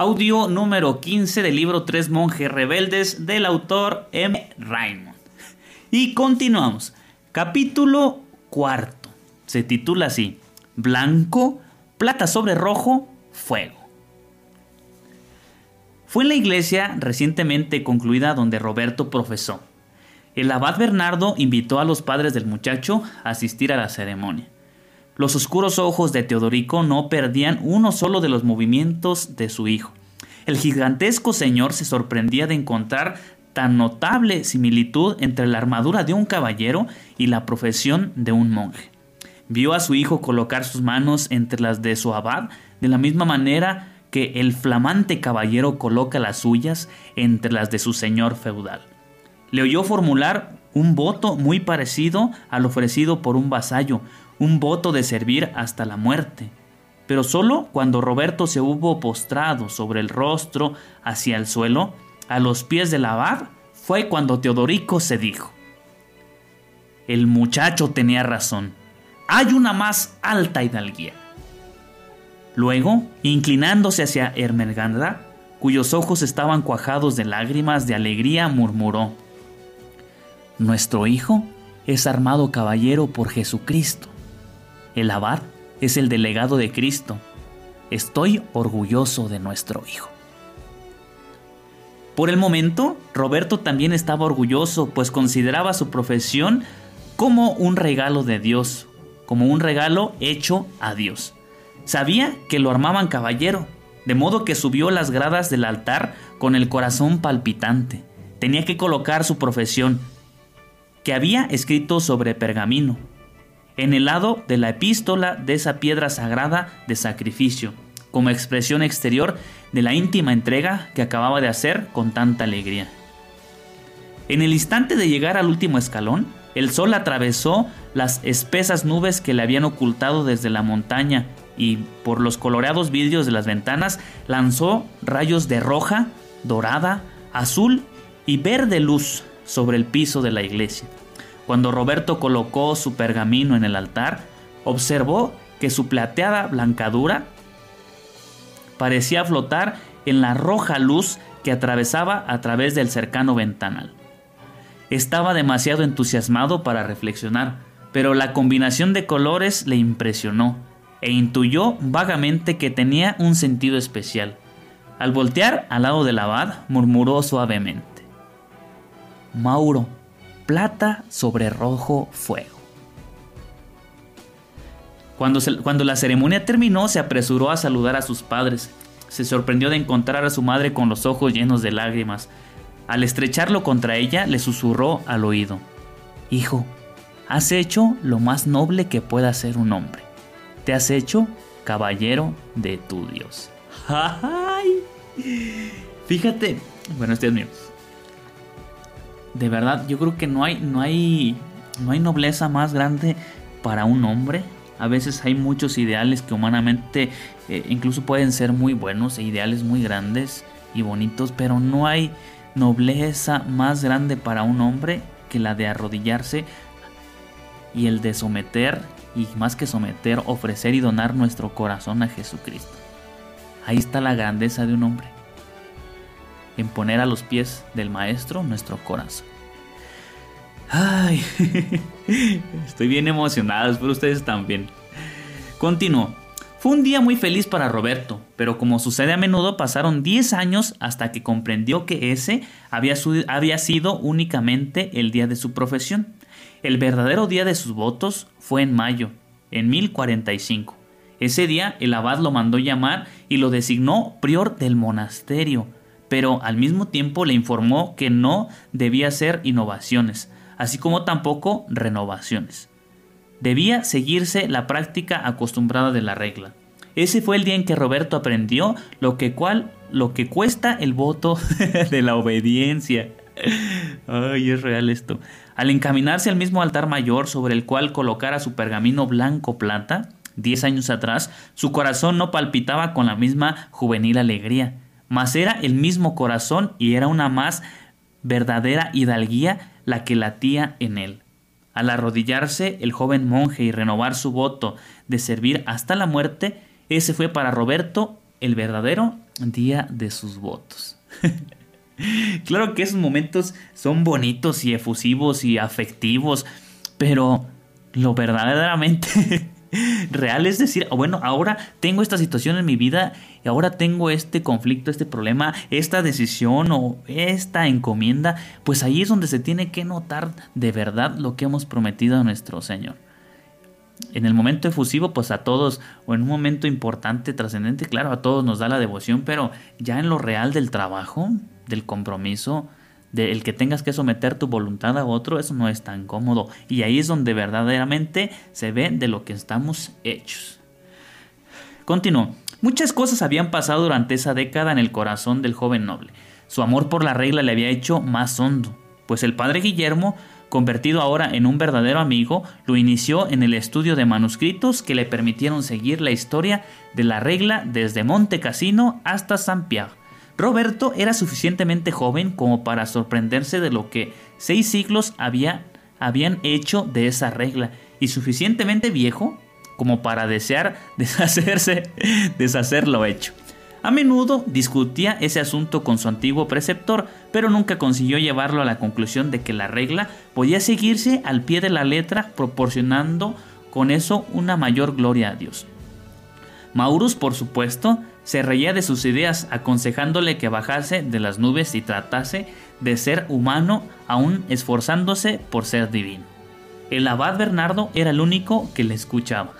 Audio número 15 del libro Tres monjes rebeldes del autor M. Raymond. Y continuamos. Capítulo cuarto. Se titula así. Blanco, plata sobre rojo, fuego. Fue en la iglesia recientemente concluida donde Roberto profesó. El abad Bernardo invitó a los padres del muchacho a asistir a la ceremonia. Los oscuros ojos de Teodorico no perdían uno solo de los movimientos de su hijo. El gigantesco señor se sorprendía de encontrar tan notable similitud entre la armadura de un caballero y la profesión de un monje. Vio a su hijo colocar sus manos entre las de su abad de la misma manera que el flamante caballero coloca las suyas entre las de su señor feudal. Le oyó formular un voto muy parecido al ofrecido por un vasallo, un voto de servir hasta la muerte. Pero solo cuando Roberto se hubo postrado sobre el rostro hacia el suelo, a los pies del abad, fue cuando Teodorico se dijo. El muchacho tenía razón. Hay una más alta hidalguía. Luego, inclinándose hacia Ermengarda, cuyos ojos estaban cuajados de lágrimas de alegría, murmuró, Nuestro hijo es armado caballero por Jesucristo. El abad es el delegado de Cristo. Estoy orgulloso de nuestro hijo. Por el momento, Roberto también estaba orgulloso, pues consideraba su profesión como un regalo de Dios, como un regalo hecho a Dios. Sabía que lo armaban caballero, de modo que subió las gradas del altar con el corazón palpitante. Tenía que colocar su profesión, que había escrito sobre pergamino, en el lado de la epístola de esa piedra sagrada de sacrificio, como expresión exterior de la íntima entrega que acababa de hacer con tanta alegría. En el instante de llegar al último escalón, el sol atravesó las espesas nubes que le habían ocultado desde la montaña y por los coloreados vidrios de las ventanas lanzó rayos de roja, dorada, azul y verde luz sobre el piso de la iglesia. Cuando Roberto colocó su pergamino en el altar, observó que su plateada blancadura parecía flotar en la roja luz que atravesaba a través del cercano ventanal. Estaba demasiado entusiasmado para reflexionar, pero la combinación de colores le impresionó e intuyó vagamente que tenía un sentido especial. Al voltear al lado del abad, murmuró suavemente: Mauro, plata sobre rojo fuego. Cuando, cuando, la ceremonia terminó, se apresuró a saludar a sus padres. Se sorprendió de encontrar a su madre con los ojos llenos de lágrimas. Al estrecharlo contra ella, le susurró al oído. Hijo, has hecho lo más noble que pueda ser un hombre. Te has hecho caballero de tu Dios. ¡Ay! Fíjate, bueno, este es mío de verdad, yo creo que no hay, no hay, no hay nobleza más grande para un hombre. A veces hay muchos ideales que humanamente eh, incluso pueden ser muy buenos e ideales muy grandes y bonitos, pero no hay nobleza más grande para un hombre que la de arrodillarse y el de someter y más que someter, ofrecer y donar nuestro corazón a Jesucristo. Ahí está la grandeza de un hombre en poner a los pies del Maestro nuestro corazón. Ay, estoy bien emocionado, espero ustedes también. Continuó. Fue un día muy feliz para Roberto, pero como sucede a menudo pasaron 10 años hasta que comprendió que ese había, había sido únicamente el día de su profesión. El verdadero día de sus votos fue en mayo, en 1045. Ese día el abad lo mandó llamar y lo designó prior del monasterio, pero al mismo tiempo le informó que no debía hacer innovaciones, así como tampoco renovaciones. Debía seguirse la práctica acostumbrada de la regla. Ese fue el día en que Roberto aprendió lo que lo que cuesta el voto de la obediencia. Ay, es real esto. Al encaminarse al mismo altar mayor sobre el cual colocara su pergamino blanco plata, diez años atrás, su corazón no palpitaba con la misma juvenil alegría, mas era el mismo corazón y era una más verdadera hidalguía la que latía en él. Al arrodillarse el joven monje y renovar su voto de servir hasta la muerte, ese fue para Roberto el verdadero día de sus votos. claro que esos momentos son bonitos y efusivos y afectivos, pero lo verdaderamente real es decir, bueno, ahora tengo esta situación en mi vida y ahora tengo este conflicto, este problema, esta decisión o esta encomienda, pues ahí es donde se tiene que notar de verdad lo que hemos prometido a nuestro Señor. En el momento efusivo, pues a todos, o en un momento importante, trascendente, claro, a todos nos da la devoción, pero ya en lo real del trabajo, del compromiso, del que tengas que someter tu voluntad a otro, eso no es tan cómodo. Y ahí es donde verdaderamente se ve de lo que estamos hechos. Continúo. Muchas cosas habían pasado durante esa década en el corazón del joven noble. Su amor por la regla le había hecho más hondo, pues el padre Guillermo, convertido ahora en un verdadero amigo, lo inició en el estudio de manuscritos que le permitieron seguir la historia de la regla desde Monte Cassino hasta San Pierre Roberto era suficientemente joven como para sorprenderse de lo que seis siglos había, habían hecho de esa regla y suficientemente viejo como para desear deshacerse, deshacer lo hecho. A menudo discutía ese asunto con su antiguo preceptor, pero nunca consiguió llevarlo a la conclusión de que la regla podía seguirse al pie de la letra, proporcionando con eso una mayor gloria a Dios. Maurus, por supuesto, se reía de sus ideas, aconsejándole que bajase de las nubes y tratase de ser humano, aún esforzándose por ser divino. El abad Bernardo era el único que le escuchaba.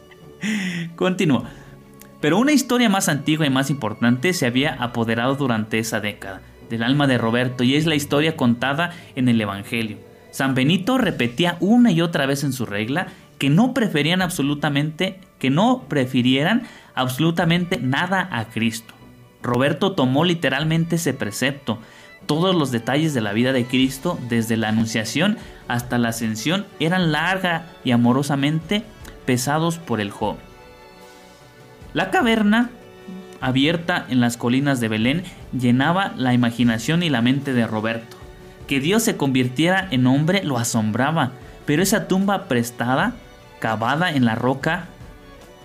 Continúa. Pero una historia más antigua y más importante se había apoderado durante esa década del alma de Roberto y es la historia contada en el Evangelio. San Benito repetía una y otra vez en su regla que no preferían absolutamente, que no prefirieran absolutamente nada a Cristo. Roberto tomó literalmente ese precepto. Todos los detalles de la vida de Cristo, desde la anunciación hasta la ascensión, eran larga y amorosamente pesados por el joven. La caverna, abierta en las colinas de Belén, llenaba la imaginación y la mente de Roberto. Que Dios se convirtiera en hombre lo asombraba, pero esa tumba prestada, cavada en la roca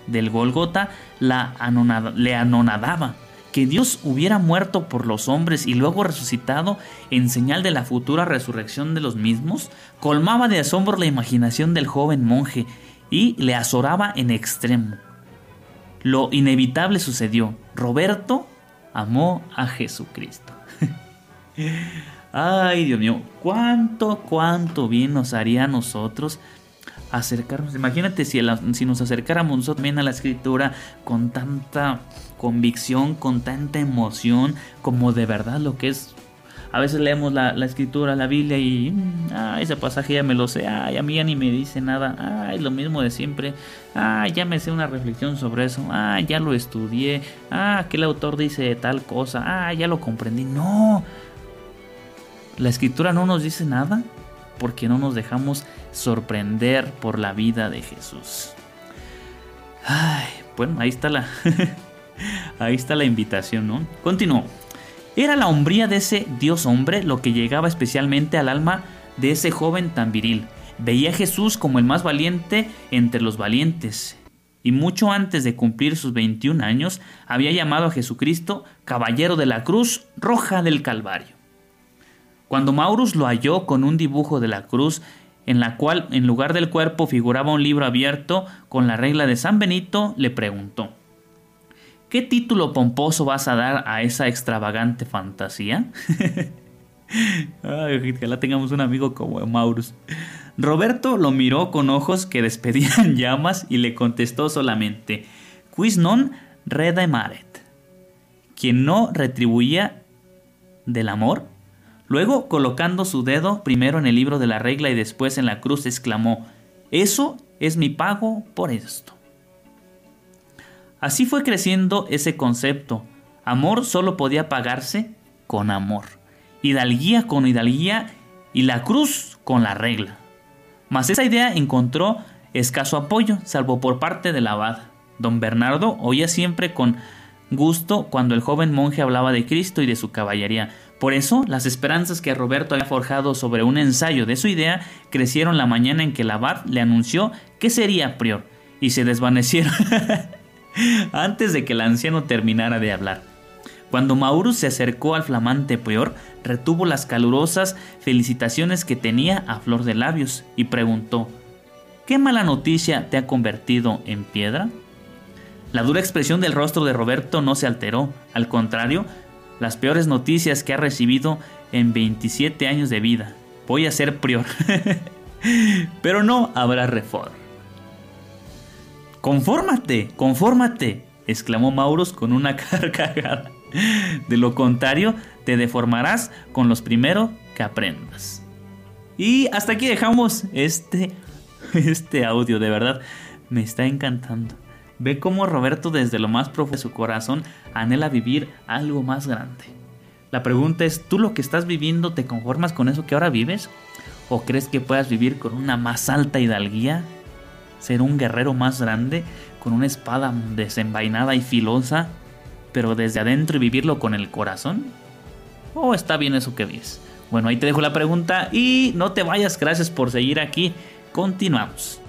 del Golgota, la le anonadaba. Que Dios hubiera muerto por los hombres y luego resucitado en señal de la futura resurrección de los mismos, colmaba de asombro la imaginación del joven monje y le azoraba en extremo. Lo inevitable sucedió. Roberto amó a Jesucristo. Ay, Dios mío, cuánto, cuánto bien nos haría a nosotros acercarnos. Imagínate si, si nos acercáramos también a la escritura con tanta convicción, con tanta emoción, como de verdad lo que es. A veces leemos la, escritura, la Biblia y ah, ese pasaje ya me lo sé, ay, a mí ya ni me dice nada, ay, lo mismo de siempre, ay, ya me sé una reflexión sobre eso, ay, ya lo estudié, ah, que el autor dice tal cosa, ah, ya lo comprendí. No, la escritura no nos dice nada porque no nos dejamos sorprender por la vida de Jesús. Ay, bueno, ahí está la ahí está la invitación, ¿no? Continúo. Era la hombría de ese Dios hombre lo que llegaba especialmente al alma de ese joven tan viril. Veía a Jesús como el más valiente entre los valientes. Y mucho antes de cumplir sus 21 años, había llamado a Jesucristo Caballero de la Cruz Roja del Calvario. Cuando Maurus lo halló con un dibujo de la cruz en la cual en lugar del cuerpo figuraba un libro abierto con la regla de San Benito, le preguntó, ¿qué título pomposo vas a dar a esa extravagante fantasía? Ay, ojalá tengamos un amigo como Maurus. Roberto lo miró con ojos que despedían llamas y le contestó solamente, Quis non redemaret. Quien no retribuía del amor Luego, colocando su dedo primero en el libro de la regla y después en la cruz, exclamó, Eso es mi pago por esto. Así fue creciendo ese concepto, Amor solo podía pagarse con amor, hidalguía con hidalguía y la cruz con la regla. Mas esa idea encontró escaso apoyo, salvo por parte del abad. Don Bernardo oía siempre con gusto cuando el joven monje hablaba de Cristo y de su caballería. Por eso, las esperanzas que Roberto había forjado sobre un ensayo de su idea crecieron la mañana en que el abad le anunció que sería prior, y se desvanecieron antes de que el anciano terminara de hablar. Cuando Maurus se acercó al flamante prior, retuvo las calurosas felicitaciones que tenía a flor de labios y preguntó ¿Qué mala noticia te ha convertido en piedra? La dura expresión del rostro de Roberto no se alteró, al contrario, las peores noticias que ha recibido en 27 años de vida. Voy a ser prior. Pero no habrá reforma. Confórmate, confórmate, exclamó Maurus con una carcajada. De lo contrario, te deformarás con los primeros que aprendas. Y hasta aquí dejamos este, este audio, de verdad, me está encantando. Ve cómo Roberto desde lo más profundo de su corazón anhela vivir algo más grande. La pregunta es, ¿tú lo que estás viviendo te conformas con eso que ahora vives? ¿O crees que puedas vivir con una más alta hidalguía? ¿Ser un guerrero más grande con una espada desenvainada y filosa, pero desde adentro y vivirlo con el corazón? ¿O está bien eso que ves? Bueno, ahí te dejo la pregunta y no te vayas, gracias por seguir aquí. Continuamos.